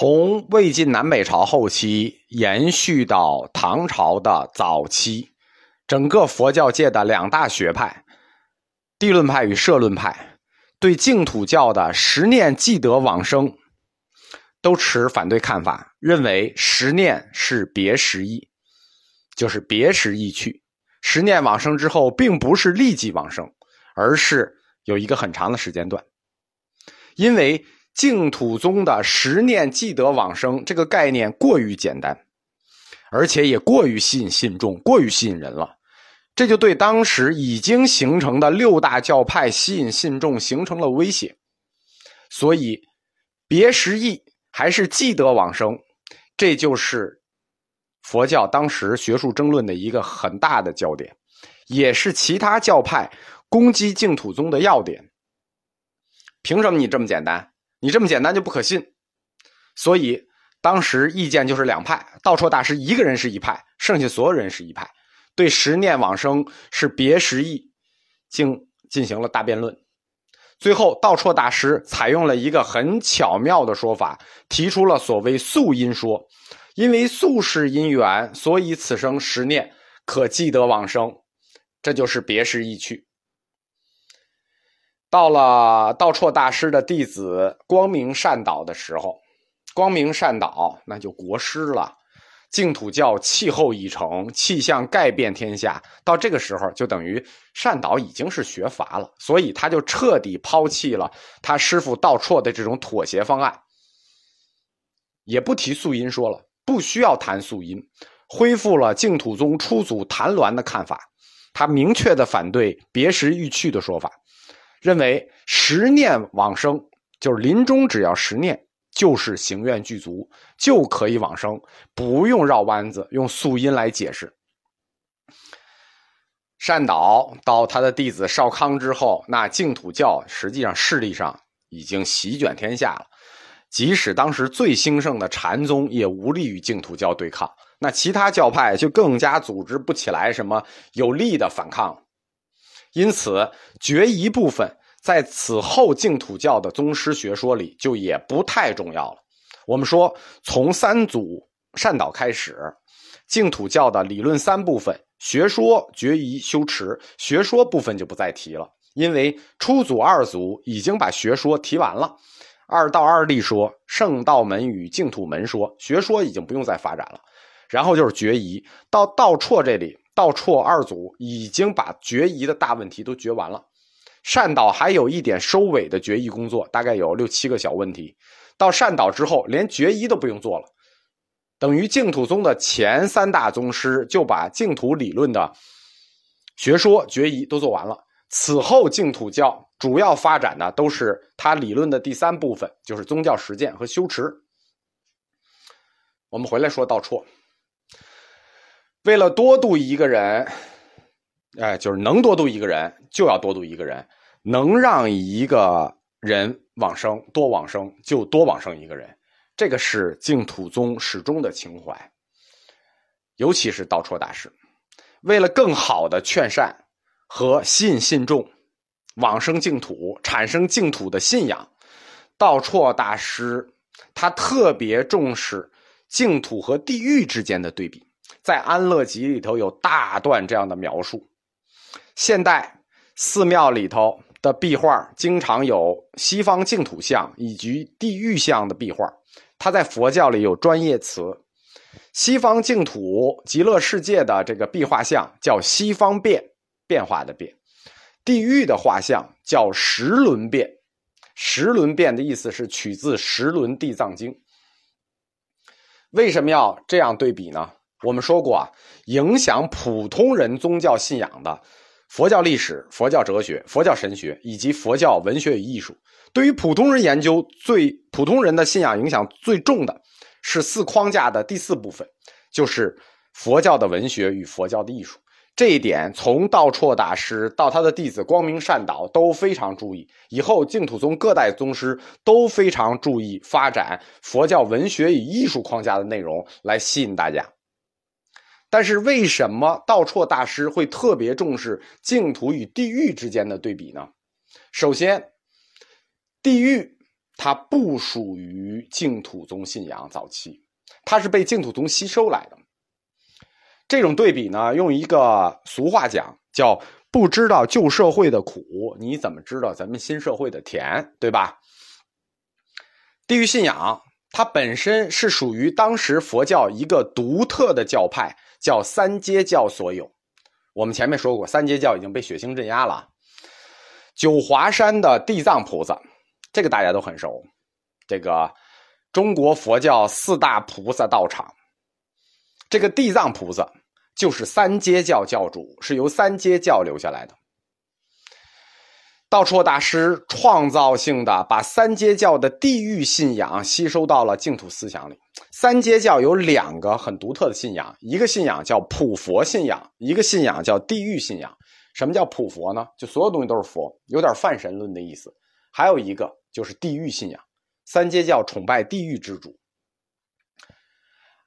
从魏晋南北朝后期延续到唐朝的早期，整个佛教界的两大学派——地论派与社论派，对净土教的十念即得往生都持反对看法，认为十念是别时意，就是别时意去。十念往生之后，并不是立即往生，而是有一个很长的时间段，因为。净土宗的十念即得往生这个概念过于简单，而且也过于吸引信众，过于吸引人了。这就对当时已经形成的六大教派吸引信众形成了威胁。所以，别时意还是即得往生，这就是佛教当时学术争论的一个很大的焦点，也是其他教派攻击净土宗的要点。凭什么你这么简单？你这么简单就不可信，所以当时意见就是两派。道绰大师一个人是一派，剩下所有人是一派，对十念往生是别时意，经进行了大辩论。最后，道绰大师采用了一个很巧妙的说法，提出了所谓宿因说，因为宿是因缘，所以此生十念可记得往生，这就是别时意去。到了道绰大师的弟子光明善导的时候，光明善导那就国师了。净土教气候已成，气象盖遍天下。到这个时候，就等于善导已经是学阀了，所以他就彻底抛弃了他师傅道绰的这种妥协方案，也不提素因说了，不需要谈素因，恢复了净土宗初祖谭鸾的看法。他明确的反对别时欲去的说法。认为十念往生就是临终只要十念，就是行愿具足就可以往生，不用绕弯子用素因来解释。善导到他的弟子少康之后，那净土教实际上势力上已经席卷天下了，即使当时最兴盛的禅宗也无力与净土教对抗，那其他教派就更加组织不起来什么有力的反抗。因此，决疑部分在此后净土教的宗师学说里就也不太重要了。我们说，从三祖善导开始，净土教的理论三部分：学说、决疑、修持。学说部分就不再提了，因为初祖、二祖已经把学说提完了。二道二立说、圣道门与净土门说，学说已经不用再发展了。然后就是决疑，到道绰这里。道绰二祖已经把决疑的大问题都决完了，善导还有一点收尾的决疑工作，大概有六七个小问题。到善导之后，连决疑都不用做了，等于净土宗的前三大宗师就把净土理论的学说决疑都做完了。此后净土教主要发展的都是他理论的第三部分，就是宗教实践和修持。我们回来说道绰。为了多度一个人，哎，就是能多度一个人，就要多度一个人；能让一个人往生，多往生，就多往生一个人。这个是净土宗始终的情怀。尤其是道绰大师，为了更好的劝善和吸引信众往生净土，产生净土的信仰，道绰大师他特别重视净土和地狱之间的对比。在《安乐集》里头有大段这样的描述。现代寺庙里头的壁画经常有西方净土像以及地狱像的壁画，它在佛教里有专业词。西方净土极乐世界的这个壁画像叫西方变，变化的变；地狱的画像叫十轮变，十轮变的意思是取自《十轮地藏经》。为什么要这样对比呢？我们说过啊，影响普通人宗教信仰的佛教历史、佛教哲学、佛教神学以及佛教文学与艺术，对于普通人研究最普通人的信仰影响最重的是四框架的第四部分，就是佛教的文学与佛教的艺术。这一点从道绰大师到他的弟子光明善导都非常注意，以后净土宗各代宗师都非常注意发展佛教文学与艺术框架的内容来吸引大家。但是为什么道绰大师会特别重视净土与地狱之间的对比呢？首先，地狱它不属于净土宗信仰早期，它是被净土宗吸收来的。这种对比呢，用一个俗话讲，叫“不知道旧社会的苦，你怎么知道咱们新社会的甜”，对吧？地狱信仰它本身是属于当时佛教一个独特的教派，叫三阶教所有。我们前面说过，三阶教已经被血腥镇压了。九华山的地藏菩萨，这个大家都很熟。这个中国佛教四大菩萨道场，这个地藏菩萨。就是三阶教教主，是由三阶教留下来的。道绰大师创造性的把三阶教的地狱信仰吸收到了净土思想里。三阶教有两个很独特的信仰，一个信仰叫普佛信仰，一个信仰叫地狱信仰。什么叫普佛呢？就所有东西都是佛，有点泛神论的意思。还有一个就是地狱信仰，三阶教崇拜地狱之主。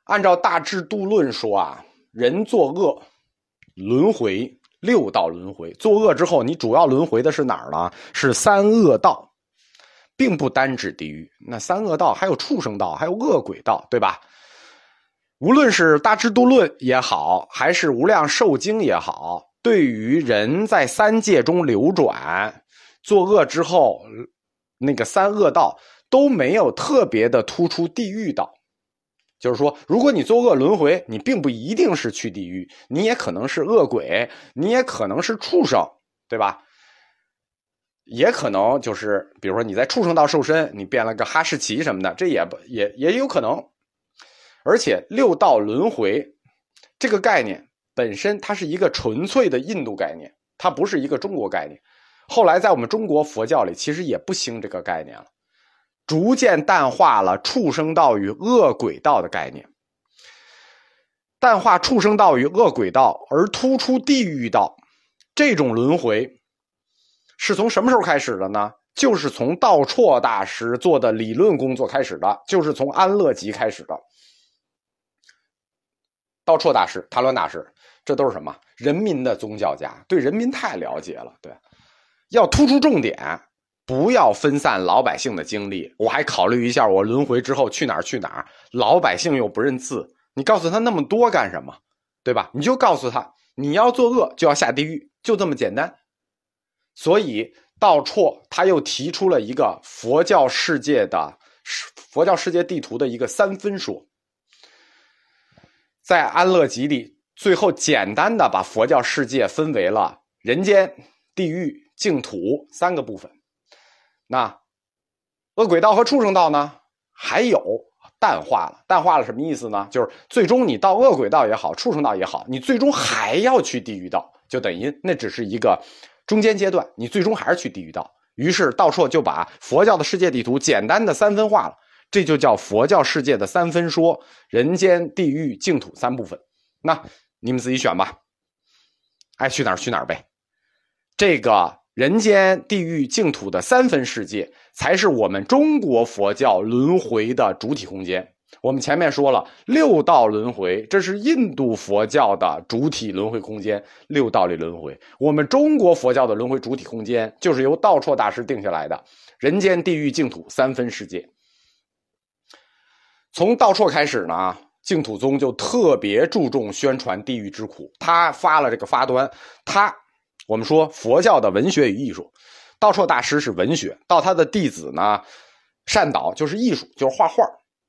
按照大智度论说啊。人作恶，轮回六道轮回。作恶之后，你主要轮回的是哪儿呢？是三恶道，并不单指地狱。那三恶道还有畜生道，还有恶鬼道，对吧？无论是大智度论也好，还是无量寿经也好，对于人在三界中流转、作恶之后，那个三恶道都没有特别的突出地狱道。就是说，如果你作恶轮回，你并不一定是去地狱，你也可能是恶鬼，你也可能是畜生，对吧？也可能就是，比如说你在畜生道受身，你变了个哈士奇什么的，这也不也也有可能。而且六道轮回这个概念本身，它是一个纯粹的印度概念，它不是一个中国概念。后来在我们中国佛教里，其实也不兴这个概念了。逐渐淡化了畜生道与恶鬼道的概念，淡化畜生道与恶鬼道，而突出地狱道。这种轮回是从什么时候开始的呢？就是从道绰大师做的理论工作开始的，就是从安乐集开始的。道绰大师、谭鸾大师，这都是什么？人民的宗教家，对人民太了解了。对，要突出重点。不要分散老百姓的精力，我还考虑一下，我轮回之后去哪儿去哪儿？老百姓又不认字，你告诉他那么多干什么？对吧？你就告诉他，你要作恶就要下地狱，就这么简单。所以道绰他又提出了一个佛教世界的佛教世界地图的一个三分说，在安乐集里，最后简单的把佛教世界分为了人间、地狱、净土三个部分。那恶鬼道和畜生道呢？还有淡化了，淡化了什么意思呢？就是最终你到恶鬼道也好，畜生道也好，你最终还要去地狱道，就等于那只是一个中间阶段，你最终还是去地狱道。于是道绰就把佛教的世界地图简单的三分化了，这就叫佛教世界的三分说：人间、地狱、净土三部分。那你们自己选吧，爱去哪儿去哪儿呗。这个。人间、地狱、净土的三分世界，才是我们中国佛教轮回的主体空间。我们前面说了，六道轮回，这是印度佛教的主体轮回空间。六道里轮回，我们中国佛教的轮回主体空间，就是由道绰大师定下来的：人间、地狱、净土三分世界。从道绰开始呢，净土宗就特别注重宣传地狱之苦，他发了这个发端，他。我们说佛教的文学与艺术，道绰大师是文学，到他的弟子呢，善导就是艺术，就是画画。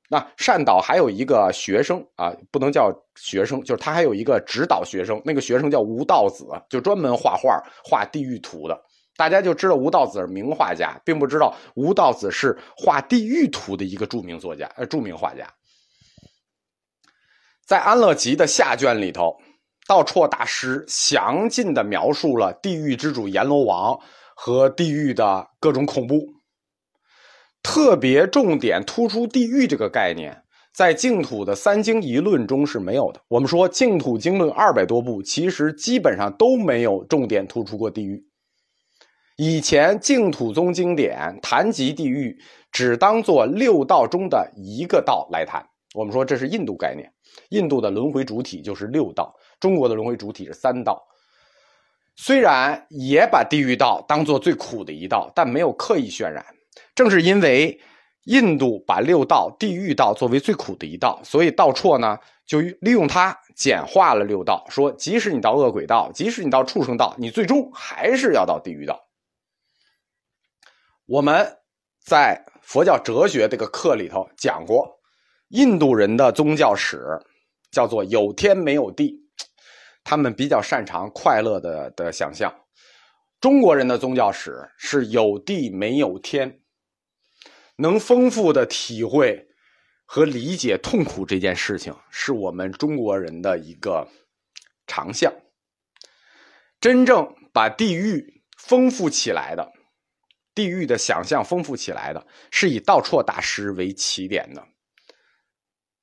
那善导还有一个学生啊，不能叫学生，就是他还有一个指导学生，那个学生叫吴道子，就专门画画画地狱图的。大家就知道吴道子是名画家，并不知道吴道子是画地狱图的一个著名作家，呃，著名画家。在《安乐集》的下卷里头。道绰大师详尽的描述了地狱之主阎罗王和地狱的各种恐怖，特别重点突出地狱这个概念，在净土的三经一论中是没有的。我们说净土经论二百多部，其实基本上都没有重点突出过地狱。以前净土宗经典谈及地狱，只当做六道中的一个道来谈。我们说这是印度概念，印度的轮回主体就是六道。中国的轮回主体是三道，虽然也把地狱道当做最苦的一道，但没有刻意渲染。正是因为印度把六道地狱道作为最苦的一道，所以道绰呢就利用它简化了六道，说即使你到恶鬼道，即使你到畜生道，你最终还是要到地狱道。我们在佛教哲学这个课里头讲过，印度人的宗教史叫做有天没有地，他们比较擅长快乐的的想象。中国人的宗教史是有地没有天。能丰富的体会和理解痛苦这件事情，是我们中国人的一个长项。真正把地狱丰富起来的，地狱的想象丰富起来的，是以道绰大师为起点的，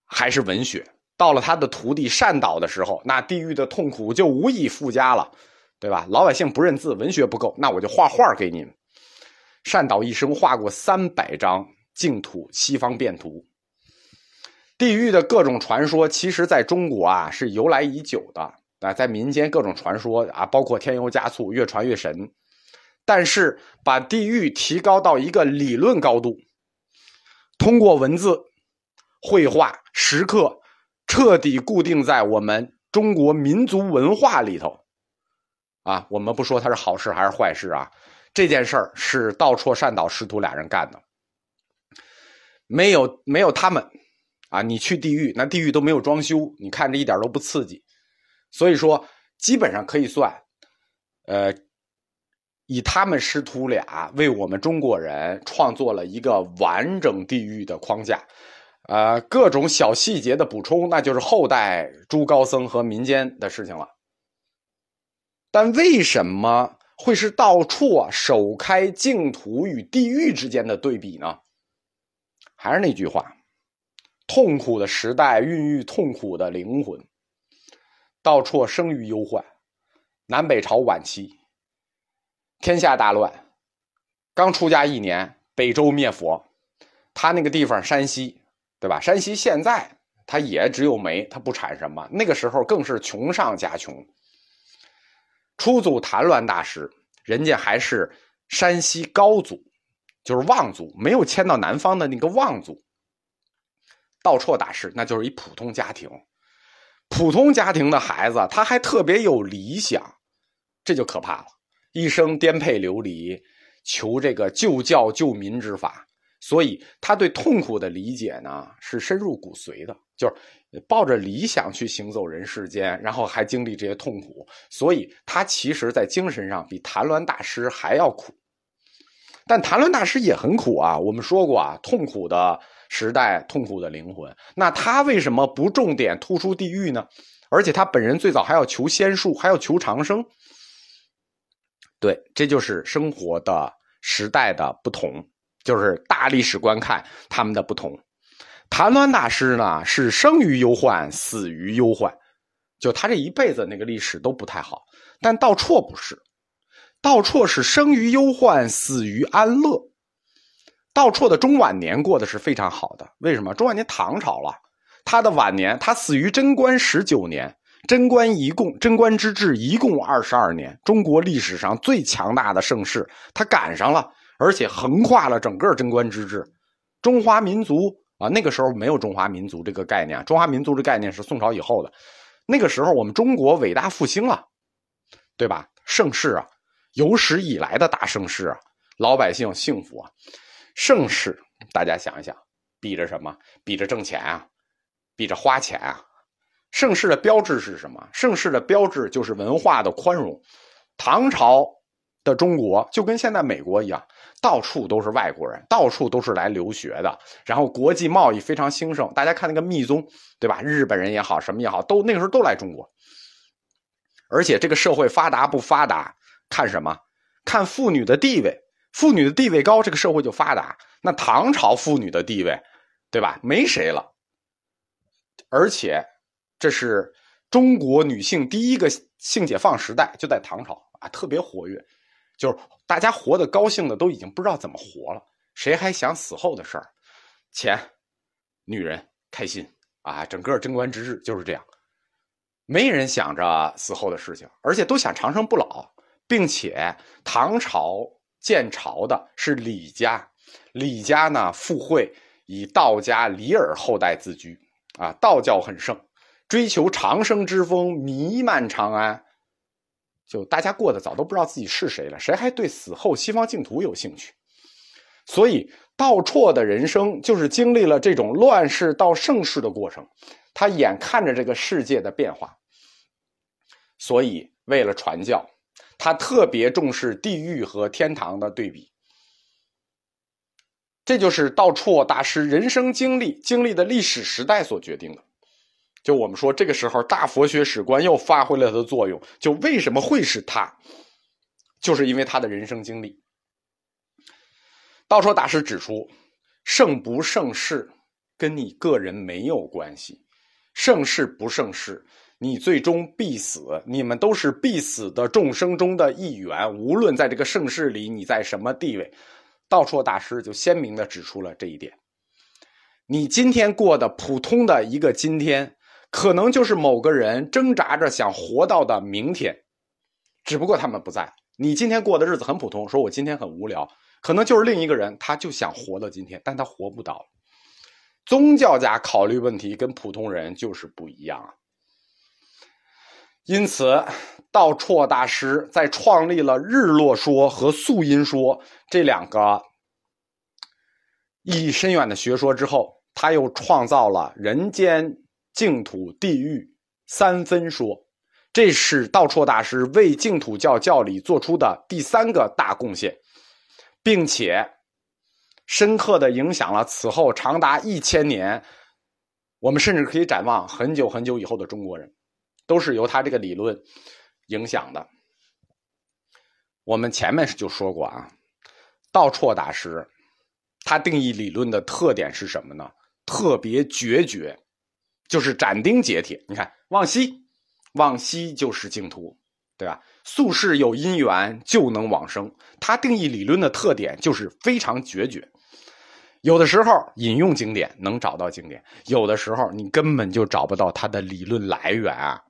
还是文学？到了他的徒弟善导的时候，那地狱的痛苦就无以复加了，对吧？老百姓不认字，文学不够，那我就画画给你们。善导一生画过三百张净土西方变图，地狱的各种传说，其实在中国啊是由来已久的啊，在民间各种传说啊，包括添油加醋，越传越神。但是把地狱提高到一个理论高度，通过文字、绘画、石刻，彻底固定在我们中国民族文化里头，啊，我们不说它是好事还是坏事啊。这件事儿是道绰善导师徒俩人干的，没有没有他们，啊，你去地狱，那地狱都没有装修，你看着一点都不刺激。所以说，基本上可以算，呃，以他们师徒俩为我们中国人创作了一个完整地狱的框架，呃，各种小细节的补充，那就是后代诸高僧和民间的事情了。但为什么？会是道绰首开净土与地狱之间的对比呢？还是那句话，痛苦的时代孕育痛苦的灵魂。道绰生于忧患，南北朝晚期，天下大乱，刚出家一年，北周灭佛，他那个地方山西，对吧？山西现在它也只有煤，它不产什么。那个时候更是穷上加穷。初祖谭鸾大师，人家还是山西高祖，就是望族，没有迁到南方的那个望族。道绰大师那就是一普通家庭，普通家庭的孩子，他还特别有理想，这就可怕了，一生颠沛流离，求这个救教救民之法。所以他对痛苦的理解呢，是深入骨髓的，就是抱着理想去行走人世间，然后还经历这些痛苦，所以他其实在精神上比谭鸾大师还要苦。但谭鸾大师也很苦啊，我们说过啊，痛苦的时代，痛苦的灵魂。那他为什么不重点突出地狱呢？而且他本人最早还要求仙术，还要求长生。对，这就是生活的时代的不同。就是大历史观看他们的不同，谭鸾大师呢是生于忧患，死于忧患，就他这一辈子那个历史都不太好。但道绰不是，道绰是生于忧患，死于安乐。道绰的中晚年过得是非常好的，为什么？中晚年唐朝了，他的晚年他死于贞观十九年，贞观一共贞观之治一共二十二年，中国历史上最强大的盛世，他赶上了。而且横跨了整个贞观之治，中华民族啊，那个时候没有中华民族这个概念，中华民族这概念是宋朝以后的。那个时候我们中国伟大复兴了，对吧？盛世啊，有史以来的大盛世啊，老百姓幸福啊，盛世。大家想一想，比着什么？比着挣钱啊，比着花钱啊。盛世的标志是什么？盛世的标志就是文化的宽容。唐朝的中国就跟现在美国一样。到处都是外国人，到处都是来留学的，然后国际贸易非常兴盛。大家看那个密宗，对吧？日本人也好，什么也好，都那个时候都来中国。而且这个社会发达不发达，看什么？看妇女的地位，妇女的地位高，这个社会就发达。那唐朝妇女的地位，对吧？没谁了。而且这是中国女性第一个性解放时代，就在唐朝啊，特别活跃。就是大家活得高兴的都已经不知道怎么活了，谁还想死后的事儿？钱、女人、开心啊！整个贞观之治就是这样，没人想着死后的事情，而且都想长生不老，并且唐朝建朝的是李家，李家呢附会以道家李耳后代自居，啊，道教很盛，追求长生之风弥漫长安，就大家过得早都不知道自己是谁了，谁还对死后西方净土有兴趣？所以道绰的人生就是经历了这种乱世到盛世的过程，他眼看着这个世界的变化，所以为了传教，他特别重视地狱和天堂的对比。这就是道绰大师人生经历经历的历史时代所决定的。就我们说，这个时候大佛学史观又发挥了它的作用。就为什么会是他，就是因为他的人生经历。道绰大师指出，盛不盛世跟你个人没有关系，盛世不盛世，你最终必死。你们都是必死的众生中的一员，无论在这个盛世里你在什么地位。道绰大师就鲜明的指出了这一点：你今天过的普通的一个今天，可能就是某个人挣扎着想活到的明天，只不过他们不在。你今天过的日子很普通，说我今天很无聊，可能就是另一个人，他就想活到今天，但他活不到。宗教家考虑问题跟普通人就是不一样啊。因此，道绰大师在创立了日落说和素因说这两个意义深远的学说之后，他又创造了人间、净土、地狱三分说。这是道绰大师为净土教教理做出的第三个大贡献，并且深刻的影响了此后长达一千年，我们甚至可以展望很久很久以后的中国人。都是由他这个理论影响的。我们前面就说过啊，道绰大师他定义理论的特点是什么呢？特别决绝，就是斩钉截铁。你看，往西，往西就是净土，对吧？宿世有因缘就能往生。他定义理论的特点就是非常决绝。有的时候引用经典能找到经典，有的时候你根本就找不到他的理论来源啊。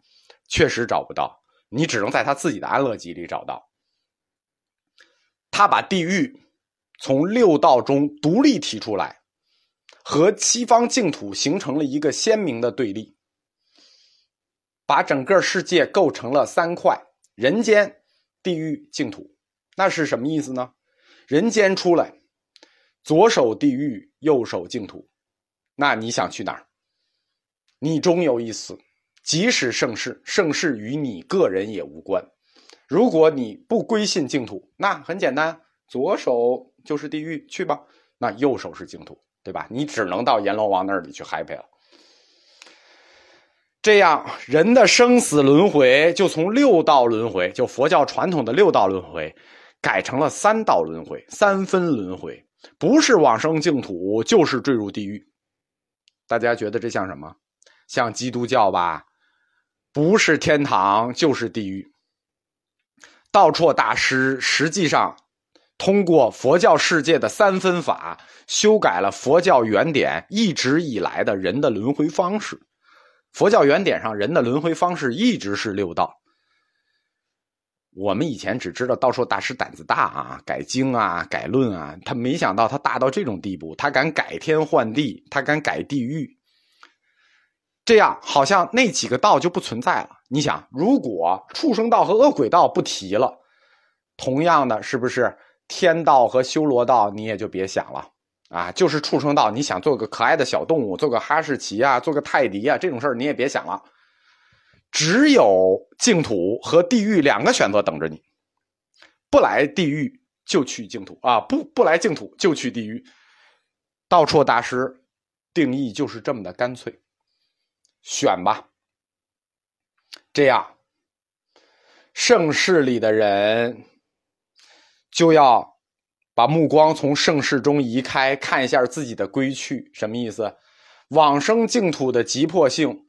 确实找不到，你只能在他自己的安乐集里找到。他把地狱从六道中独立提出来，和西方净土形成了一个鲜明的对立，把整个世界构成了三块：人间、地狱、净土。那是什么意思呢？人间出来，左手地狱，右手净土。那你想去哪儿？你终有一死。即使盛世，盛世与你个人也无关。如果你不归信净土，那很简单，左手就是地狱，去吧。那右手是净土，对吧？你只能到阎罗王那里去 happy 了。这样，人的生死轮回就从六道轮回，就佛教传统的六道轮回，改成了三道轮回，三分轮回，不是往生净土，就是坠入地狱。大家觉得这像什么？像基督教吧？不是天堂就是地狱。道绰大师实际上通过佛教世界的三分法，修改了佛教原点一直以来的人的轮回方式。佛教原点上人的轮回方式一直是六道。我们以前只知道道绰大师胆子大啊，改经啊，改论啊，他没想到他大到这种地步，他敢改天换地，他敢改地狱。这样好像那几个道就不存在了。你想，如果畜生道和恶鬼道不提了，同样的，是不是天道和修罗道你也就别想了啊？就是畜生道，你想做个可爱的小动物，做个哈士奇啊，做个泰迪啊，这种事儿你也别想了。只有净土和地狱两个选择等着你，不来地狱就去净土啊，不不来净土就去地狱。道绰大师定义就是这么的干脆。选吧，这样盛世里的人就要把目光从盛世中移开，看一下自己的归去。什么意思？往生净土的急迫性，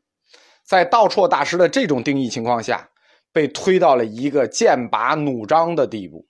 在道绰大师的这种定义情况下，被推到了一个剑拔弩张的地步。